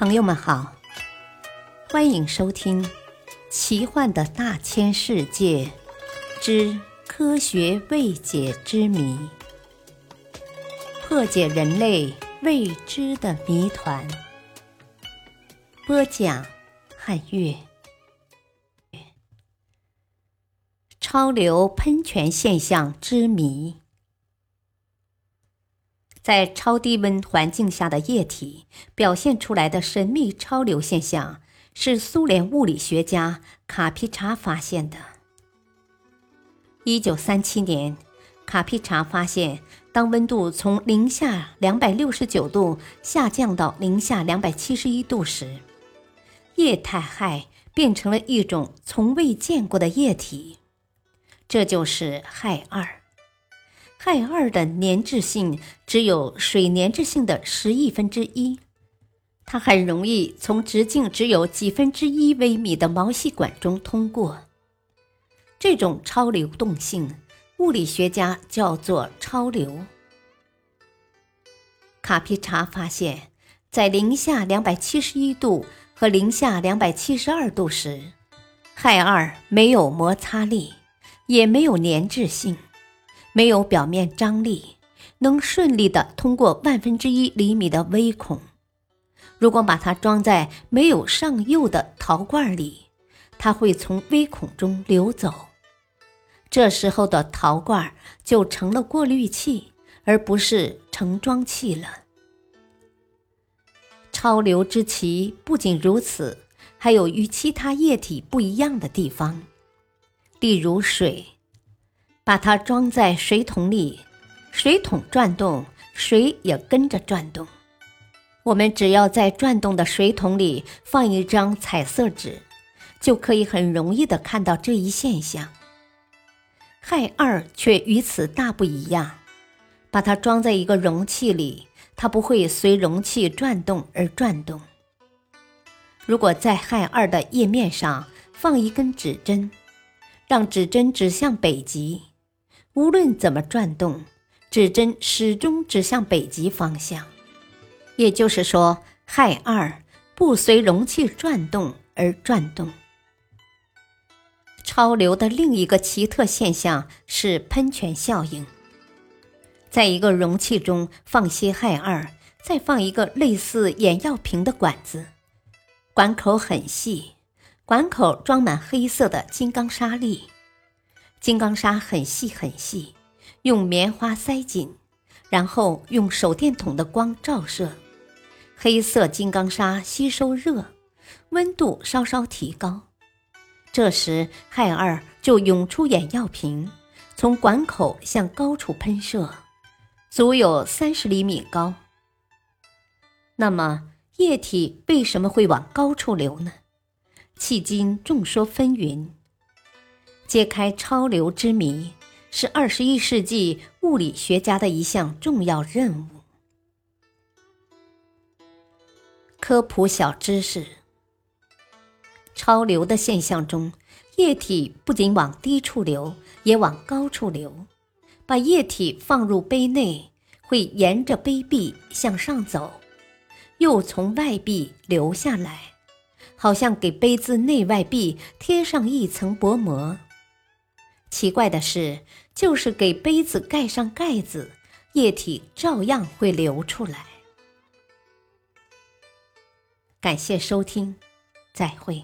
朋友们好，欢迎收听《奇幻的大千世界之科学未解之谜》，破解人类未知的谜团。播讲：汉月。超流喷泉现象之谜。在超低温环境下的液体表现出来的神秘超流现象，是苏联物理学家卡皮查发现的。一九三七年，卡皮查发现，当温度从零下两百六十九度下降到零下两百七十一度时，液态氦变成了一种从未见过的液体，这就是氦二。氦二的粘滞性只有水粘滞性的十亿分之一，它很容易从直径只有几分之一微米的毛细管中通过。这种超流动性，物理学家叫做超流。卡皮查发现，在零下两百七十一度和零下两百七十二度时，氦二没有摩擦力，也没有粘滞性。没有表面张力，能顺利的通过万分之一厘米的微孔。如果把它装在没有上釉的陶罐里，它会从微孔中流走。这时候的陶罐就成了过滤器，而不是盛装器了。超流之奇不仅如此，还有与其他液体不一样的地方，例如水。把它装在水桶里，水桶转动，水也跟着转动。我们只要在转动的水桶里放一张彩色纸，就可以很容易的看到这一现象。氦二却与此大不一样，把它装在一个容器里，它不会随容器转动而转动。如果在氦二的液面上放一根指针，让指针指向北极。无论怎么转动，指针始终指向北极方向。也就是说，氦二不随容器转动而转动。超流的另一个奇特现象是喷泉效应。在一个容器中放些氦二，再放一个类似眼药瓶的管子，管口很细，管口装满黑色的金刚砂粒。金刚砂很细很细，用棉花塞紧，然后用手电筒的光照射，黑色金刚砂吸收热，温度稍稍提高，这时氦二就涌出眼药瓶，从管口向高处喷射，足有三十厘米高。那么液体为什么会往高处流呢？迄今众说纷纭。揭开超流之谜是二十一世纪物理学家的一项重要任务。科普小知识：超流的现象中，液体不仅往低处流，也往高处流。把液体放入杯内，会沿着杯壁向上走，又从外壁流下来，好像给杯子内外壁贴上一层薄膜。奇怪的是，就是给杯子盖上盖子，液体照样会流出来。感谢收听，再会。